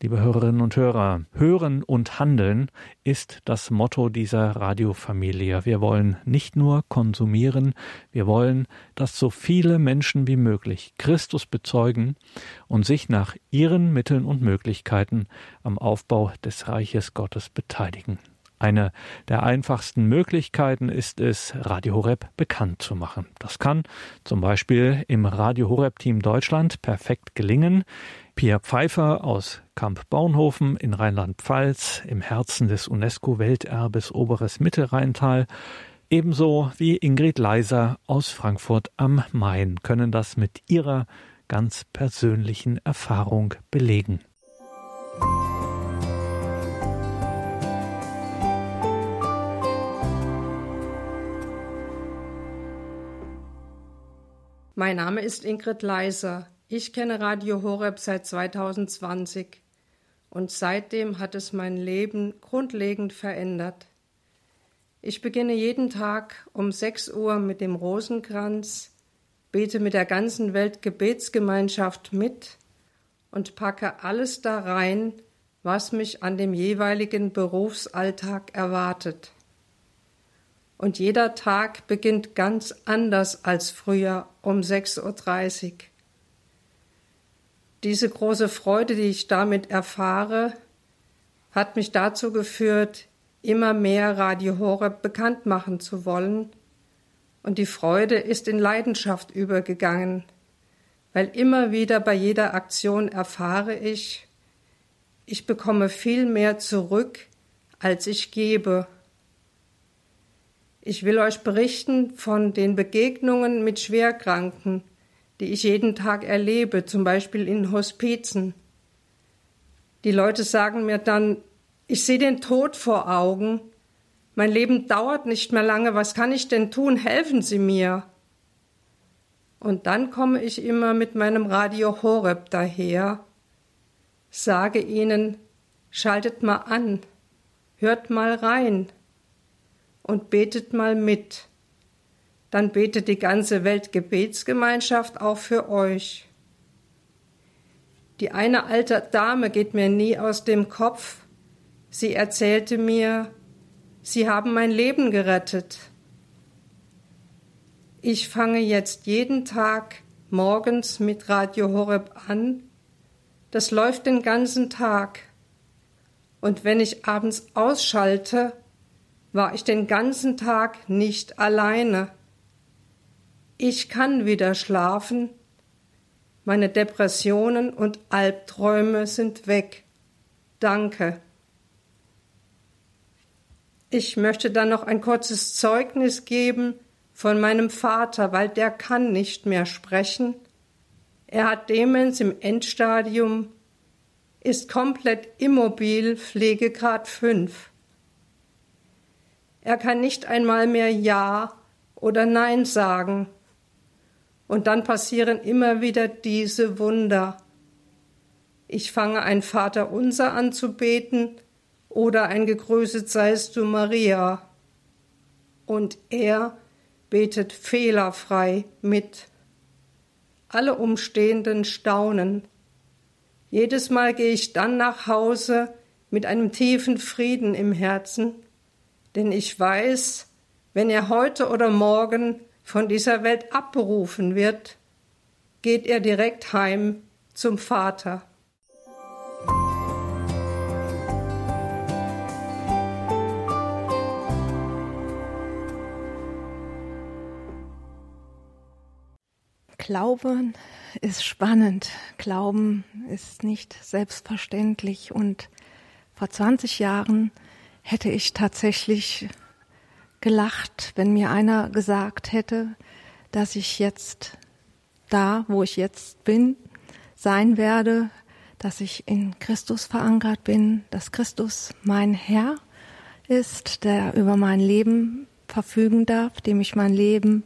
Liebe Hörerinnen und Hörer, Hören und Handeln ist das Motto dieser Radiofamilie. Wir wollen nicht nur konsumieren, wir wollen, dass so viele Menschen wie möglich Christus bezeugen und sich nach ihren Mitteln und Möglichkeiten am Aufbau des Reiches Gottes beteiligen. Eine der einfachsten Möglichkeiten ist es, Radio Horeb bekannt zu machen. Das kann zum Beispiel im Radio Horeb Team Deutschland perfekt gelingen. Pia Pfeiffer aus Kamp Baunhofen in Rheinland-Pfalz im Herzen des UNESCO-Welterbes Oberes Mittelrheintal ebenso wie Ingrid Leiser aus Frankfurt am Main können das mit ihrer ganz persönlichen Erfahrung belegen. Mein Name ist Ingrid Leiser. Ich kenne Radio Horeb seit 2020 und seitdem hat es mein Leben grundlegend verändert. Ich beginne jeden Tag um 6 Uhr mit dem Rosenkranz, bete mit der ganzen Welt Gebetsgemeinschaft mit und packe alles da rein, was mich an dem jeweiligen Berufsalltag erwartet und jeder Tag beginnt ganz anders als früher um 6.30 Uhr. Diese große Freude, die ich damit erfahre, hat mich dazu geführt, immer mehr Radio Horeb bekannt machen zu wollen, und die Freude ist in Leidenschaft übergegangen, weil immer wieder bei jeder Aktion erfahre ich, ich bekomme viel mehr zurück, als ich gebe. Ich will euch berichten von den Begegnungen mit Schwerkranken, die ich jeden Tag erlebe, zum Beispiel in Hospizen. Die Leute sagen mir dann, ich sehe den Tod vor Augen, mein Leben dauert nicht mehr lange, was kann ich denn tun? Helfen Sie mir. Und dann komme ich immer mit meinem Radio Horeb daher, sage ihnen, schaltet mal an, hört mal rein und betet mal mit. Dann betet die ganze Weltgebetsgemeinschaft auch für euch. Die eine alte Dame geht mir nie aus dem Kopf. Sie erzählte mir, Sie haben mein Leben gerettet. Ich fange jetzt jeden Tag morgens mit Radio Horeb an. Das läuft den ganzen Tag. Und wenn ich abends ausschalte, war ich den ganzen Tag nicht alleine. Ich kann wieder schlafen, meine Depressionen und Albträume sind weg. Danke. Ich möchte dann noch ein kurzes Zeugnis geben von meinem Vater, weil der kann nicht mehr sprechen. Er hat Demenz im Endstadium, ist komplett immobil, Pflegegrad 5. Er kann nicht einmal mehr Ja oder Nein sagen. Und dann passieren immer wieder diese Wunder. Ich fange ein Vaterunser an zu beten oder ein Gegrüßet seist du Maria. Und er betet fehlerfrei mit. Alle Umstehenden staunen. Jedes Mal gehe ich dann nach Hause mit einem tiefen Frieden im Herzen denn ich weiß, wenn er heute oder morgen von dieser Welt abberufen wird, geht er direkt heim zum Vater. Glauben ist spannend. Glauben ist nicht selbstverständlich. Und vor 20 Jahren hätte ich tatsächlich gelacht, wenn mir einer gesagt hätte, dass ich jetzt da, wo ich jetzt bin, sein werde, dass ich in Christus verankert bin, dass Christus mein Herr ist, der über mein Leben verfügen darf, dem ich mein Leben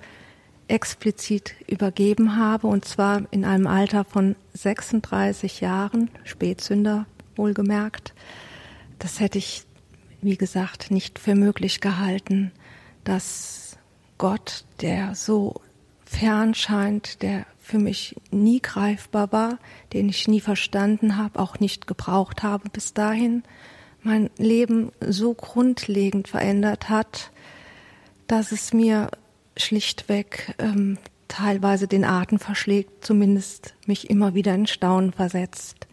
explizit übergeben habe, und zwar in einem Alter von 36 Jahren, Spätsünder wohlgemerkt. Das hätte ich, wie gesagt, nicht für möglich gehalten, dass Gott, der so fern scheint, der für mich nie greifbar war, den ich nie verstanden habe, auch nicht gebraucht habe bis dahin, mein Leben so grundlegend verändert hat, dass es mir schlichtweg ähm, teilweise den Atem verschlägt, zumindest mich immer wieder in Staunen versetzt.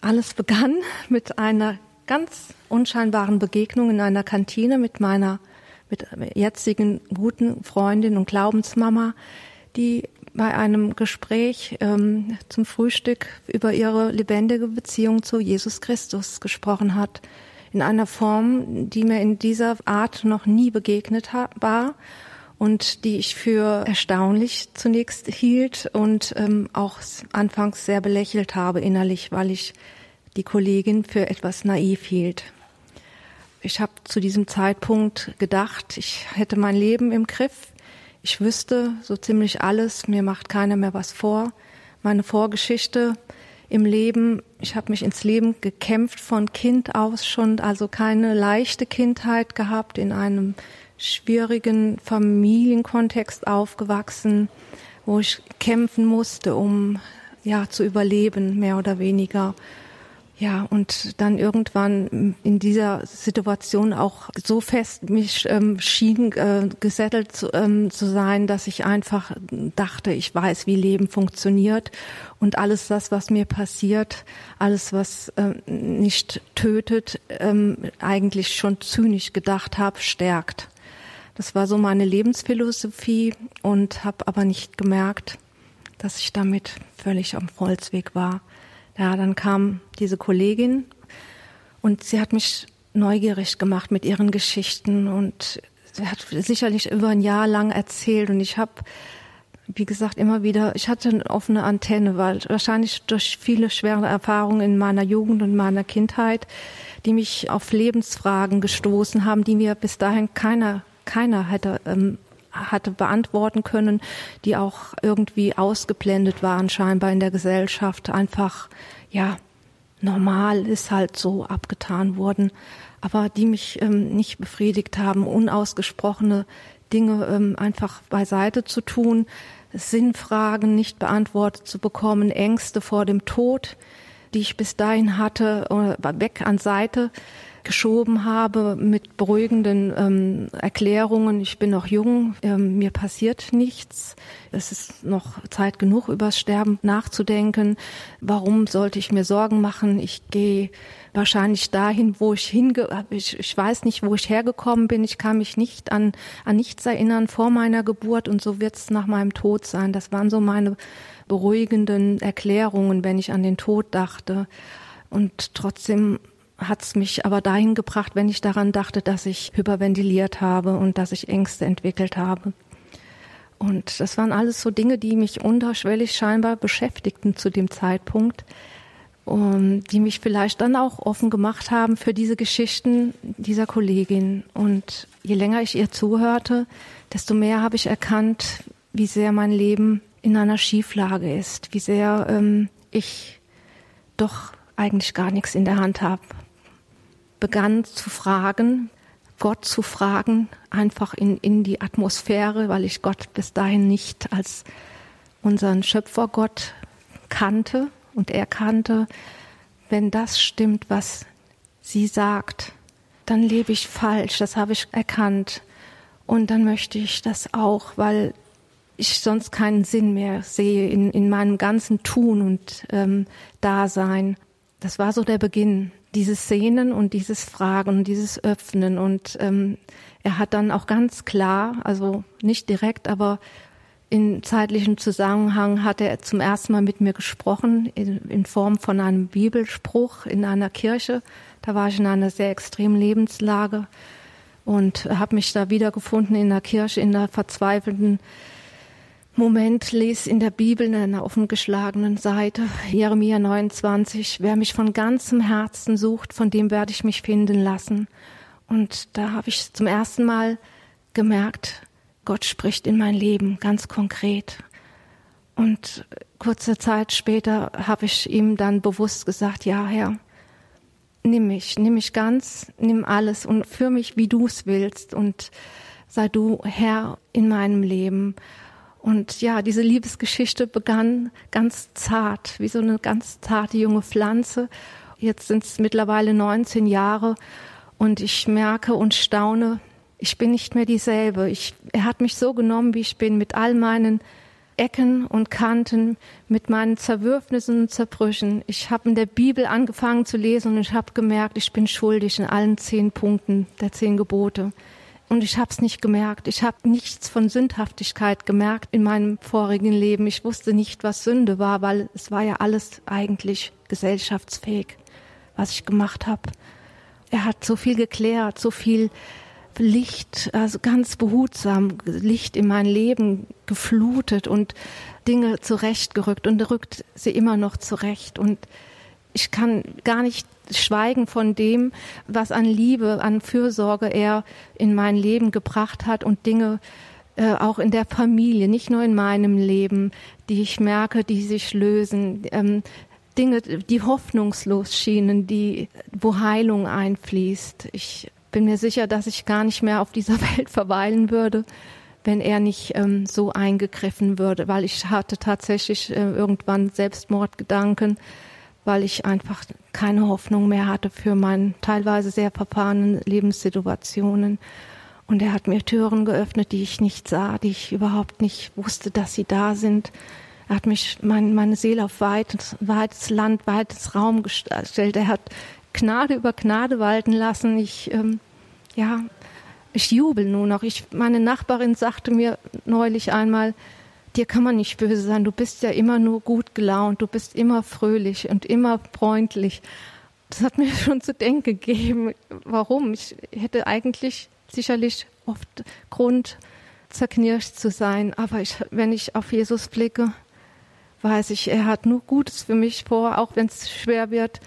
Alles begann mit einer ganz unscheinbaren Begegnung in einer Kantine mit meiner mit jetzigen guten Freundin und Glaubensmama, die bei einem Gespräch ähm, zum Frühstück über ihre lebendige Beziehung zu Jesus Christus gesprochen hat in einer Form, die mir in dieser Art noch nie begegnet war und die ich für erstaunlich zunächst hielt und ähm, auch anfangs sehr belächelt habe innerlich, weil ich die Kollegin für etwas naiv hielt. Ich habe zu diesem Zeitpunkt gedacht, ich hätte mein Leben im Griff. Ich wüsste so ziemlich alles, mir macht keiner mehr was vor. Meine Vorgeschichte im Leben. Ich habe mich ins Leben gekämpft von Kind aus schon, also keine leichte Kindheit gehabt, in einem schwierigen Familienkontext aufgewachsen, wo ich kämpfen musste, um ja zu überleben, mehr oder weniger. Ja, und dann irgendwann in dieser Situation auch so fest mich ähm, schien äh, gesettelt zu, ähm, zu sein, dass ich einfach dachte, ich weiß, wie Leben funktioniert und alles das, was mir passiert, alles, was äh, nicht tötet, ähm, eigentlich schon zynisch gedacht habe, stärkt. Das war so meine Lebensphilosophie und habe aber nicht gemerkt, dass ich damit völlig am Holzweg war. Ja, dann kam diese Kollegin und sie hat mich neugierig gemacht mit ihren Geschichten und sie hat sicherlich über ein Jahr lang erzählt und ich habe wie gesagt, immer wieder, ich hatte eine offene Antenne, weil wahrscheinlich durch viele schwere Erfahrungen in meiner Jugend und meiner Kindheit, die mich auf Lebensfragen gestoßen haben, die mir bis dahin keiner, keiner hätte ähm, hatte beantworten können, die auch irgendwie ausgeblendet waren scheinbar in der Gesellschaft, einfach ja normal ist halt so abgetan wurden, aber die mich ähm, nicht befriedigt haben, unausgesprochene Dinge ähm, einfach beiseite zu tun, Sinnfragen nicht beantwortet zu bekommen, Ängste vor dem Tod, die ich bis dahin hatte, äh, weg an Seite geschoben habe mit beruhigenden ähm, Erklärungen. Ich bin noch jung, ähm, mir passiert nichts. Es ist noch Zeit genug, übers Sterben nachzudenken. Warum sollte ich mir Sorgen machen? Ich gehe wahrscheinlich dahin, wo ich hinge, ich, ich weiß nicht, wo ich hergekommen bin. Ich kann mich nicht an, an nichts erinnern vor meiner Geburt und so wird es nach meinem Tod sein. Das waren so meine beruhigenden Erklärungen, wenn ich an den Tod dachte. Und trotzdem hat es mich aber dahin gebracht, wenn ich daran dachte, dass ich hyperventiliert habe und dass ich Ängste entwickelt habe. Und das waren alles so Dinge, die mich unterschwellig scheinbar beschäftigten zu dem Zeitpunkt und die mich vielleicht dann auch offen gemacht haben für diese Geschichten dieser Kollegin. Und je länger ich ihr zuhörte, desto mehr habe ich erkannt, wie sehr mein Leben in einer Schieflage ist, wie sehr ähm, ich doch eigentlich gar nichts in der Hand habe, begann zu fragen, Gott zu fragen, einfach in, in die Atmosphäre, weil ich Gott bis dahin nicht als unseren Schöpfergott kannte und er kannte, wenn das stimmt, was sie sagt, dann lebe ich falsch, das habe ich erkannt. Und dann möchte ich das auch, weil ich sonst keinen Sinn mehr sehe in, in meinem ganzen Tun und ähm, Dasein. Das war so der Beginn dieses Sehnen und dieses Fragen, dieses Öffnen. Und ähm, er hat dann auch ganz klar, also nicht direkt, aber in zeitlichem Zusammenhang hat er zum ersten Mal mit mir gesprochen in, in Form von einem Bibelspruch in einer Kirche. Da war ich in einer sehr extremen Lebenslage und habe mich da wiedergefunden in der Kirche, in der verzweifelten Moment, lese in der Bibel in einer offengeschlagenen Seite, Jeremia 29, wer mich von ganzem Herzen sucht, von dem werde ich mich finden lassen. Und da habe ich zum ersten Mal gemerkt, Gott spricht in mein Leben ganz konkret. Und kurze Zeit später habe ich ihm dann bewusst gesagt, ja Herr, nimm mich, nimm mich ganz, nimm alles und führ mich, wie du es willst und sei du Herr in meinem Leben. Und ja, diese Liebesgeschichte begann ganz zart, wie so eine ganz zarte junge Pflanze. Jetzt sind es mittlerweile 19 Jahre und ich merke und staune, ich bin nicht mehr dieselbe. Ich, er hat mich so genommen, wie ich bin, mit all meinen Ecken und Kanten, mit meinen Zerwürfnissen und Zerbrüchen. Ich habe in der Bibel angefangen zu lesen und ich habe gemerkt, ich bin schuldig in allen zehn Punkten der zehn Gebote. Und ich habe es nicht gemerkt. Ich habe nichts von Sündhaftigkeit gemerkt in meinem vorigen Leben. Ich wusste nicht, was Sünde war, weil es war ja alles eigentlich gesellschaftsfähig, was ich gemacht habe. Er hat so viel geklärt, so viel Licht, also ganz behutsam Licht in mein Leben geflutet und Dinge zurechtgerückt und rückt sie immer noch zurecht. Und ich kann gar nicht schweigen von dem, was an Liebe, an Fürsorge er in mein Leben gebracht hat und Dinge äh, auch in der Familie, nicht nur in meinem Leben, die ich merke, die sich lösen. Ähm, Dinge, die hoffnungslos schienen, die, wo Heilung einfließt. Ich bin mir sicher, dass ich gar nicht mehr auf dieser Welt verweilen würde, wenn er nicht ähm, so eingegriffen würde, weil ich hatte tatsächlich äh, irgendwann Selbstmordgedanken, weil ich einfach keine Hoffnung mehr hatte für meine teilweise sehr verfahrenen Lebenssituationen. Und er hat mir Türen geöffnet, die ich nicht sah, die ich überhaupt nicht wusste, dass sie da sind. Er hat mich, mein, meine Seele auf weites, weites Land, weites Raum gestellt. Er hat Gnade über Gnade walten lassen. Ich, ähm, ja, ich jubel nur noch. Ich, meine Nachbarin sagte mir neulich einmal, dir kann man nicht böse sein. Du bist ja immer nur gut gelaunt. Du bist immer fröhlich und immer freundlich. Das hat mir schon zu denken gegeben. Warum? Ich hätte eigentlich sicherlich oft Grund, zerknirscht zu sein. Aber ich, wenn ich auf Jesus blicke, weiß ich, er hat nur Gutes für mich vor, auch wenn es schwer wird.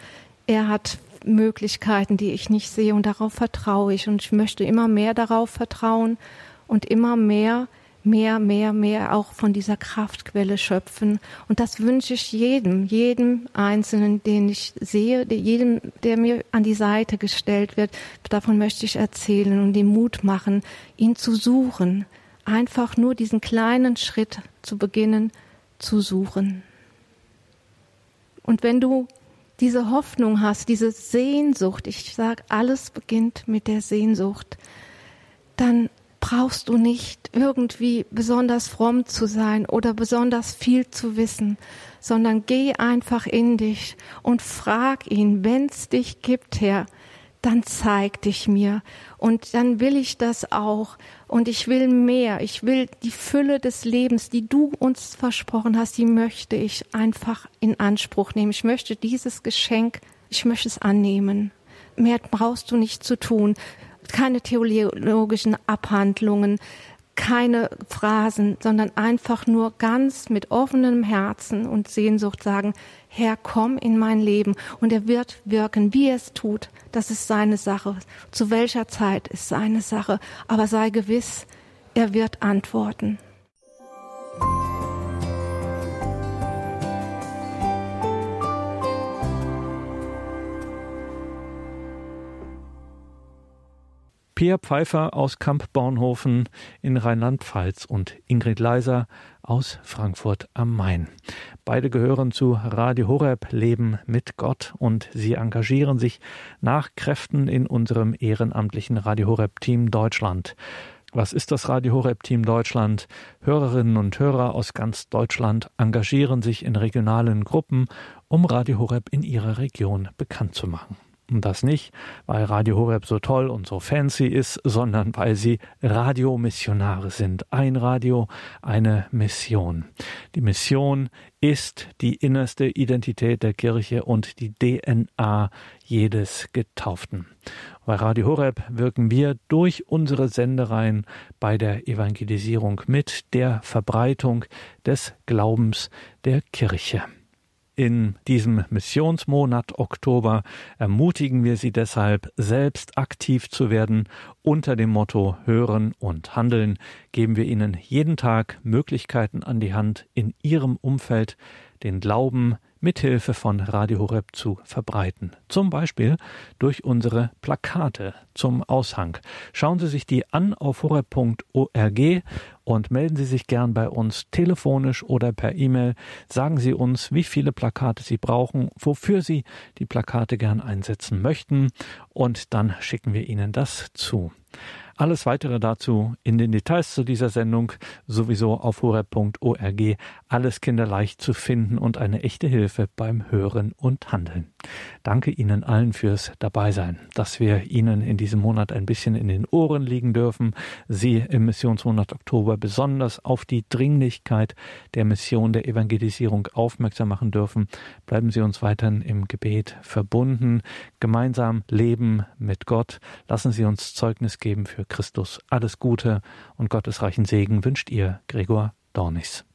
Er hat Möglichkeiten, die ich nicht sehe und darauf vertraue ich und ich möchte immer mehr darauf vertrauen und immer mehr, mehr, mehr, mehr auch von dieser Kraftquelle schöpfen. Und das wünsche ich jedem, jedem Einzelnen, den ich sehe, jedem, der mir an die Seite gestellt wird, davon möchte ich erzählen und ihm Mut machen, ihn zu suchen, einfach nur diesen kleinen Schritt zu beginnen, zu suchen. Und wenn du diese Hoffnung hast, diese Sehnsucht, ich sage, alles beginnt mit der Sehnsucht, dann brauchst du nicht irgendwie besonders fromm zu sein oder besonders viel zu wissen, sondern geh einfach in dich und frag ihn, wenn's dich gibt, Herr, dann zeig dich mir und dann will ich das auch und ich will mehr. Ich will die Fülle des Lebens, die du uns versprochen hast, die möchte ich einfach in Anspruch nehmen. Ich möchte dieses Geschenk, ich möchte es annehmen. Mehr brauchst du nicht zu tun. Keine theologischen Abhandlungen, keine Phrasen, sondern einfach nur ganz mit offenem Herzen und Sehnsucht sagen, Herr, komm in mein Leben. Und er wird wirken, wie er es tut. Das ist seine Sache. Zu welcher Zeit ist seine Sache. Aber sei gewiss, er wird antworten. Pia Pfeiffer aus Kamp Bornhofen in Rheinland-Pfalz und Ingrid Leiser aus Frankfurt am Main. Beide gehören zu Radio Horeb Leben mit Gott und sie engagieren sich nach Kräften in unserem ehrenamtlichen Radio Horeb Team Deutschland. Was ist das Radio Horeb Team Deutschland? Hörerinnen und Hörer aus ganz Deutschland engagieren sich in regionalen Gruppen, um Radio Horeb in ihrer Region bekannt zu machen. Und das nicht, weil Radio Horeb so toll und so fancy ist, sondern weil sie Radiomissionare sind. Ein Radio, eine Mission. Die Mission ist die innerste Identität der Kirche und die DNA jedes Getauften. Bei Radio Horeb wirken wir durch unsere Sendereien bei der Evangelisierung mit, der Verbreitung des Glaubens der Kirche. In diesem Missionsmonat Oktober ermutigen wir Sie deshalb, selbst aktiv zu werden. Unter dem Motto Hören und Handeln geben wir Ihnen jeden Tag Möglichkeiten an die Hand, in Ihrem Umfeld den Glauben mithilfe von Radio Horeb zu verbreiten. Zum Beispiel durch unsere Plakate zum Aushang. Schauen Sie sich die an auf horeb.org und melden Sie sich gern bei uns telefonisch oder per E-Mail. Sagen Sie uns, wie viele Plakate Sie brauchen, wofür Sie die Plakate gern einsetzen möchten und dann schicken wir Ihnen das zu. Alles weitere dazu in den Details zu dieser Sendung sowieso auf horeb.org. Alles kinderleicht zu finden und eine echte Hilfe beim Hören und Handeln. Danke Ihnen allen fürs Dabeisein, dass wir Ihnen in diesem Monat ein bisschen in den Ohren liegen dürfen. Sie im Missionsmonat Oktober besonders auf die Dringlichkeit der Mission der Evangelisierung aufmerksam machen dürfen. Bleiben Sie uns weiterhin im Gebet verbunden. Gemeinsam leben mit Gott. Lassen Sie uns Zeugnis geben für Christus. Alles Gute und Gottes reichen Segen wünscht ihr, Gregor Dornis.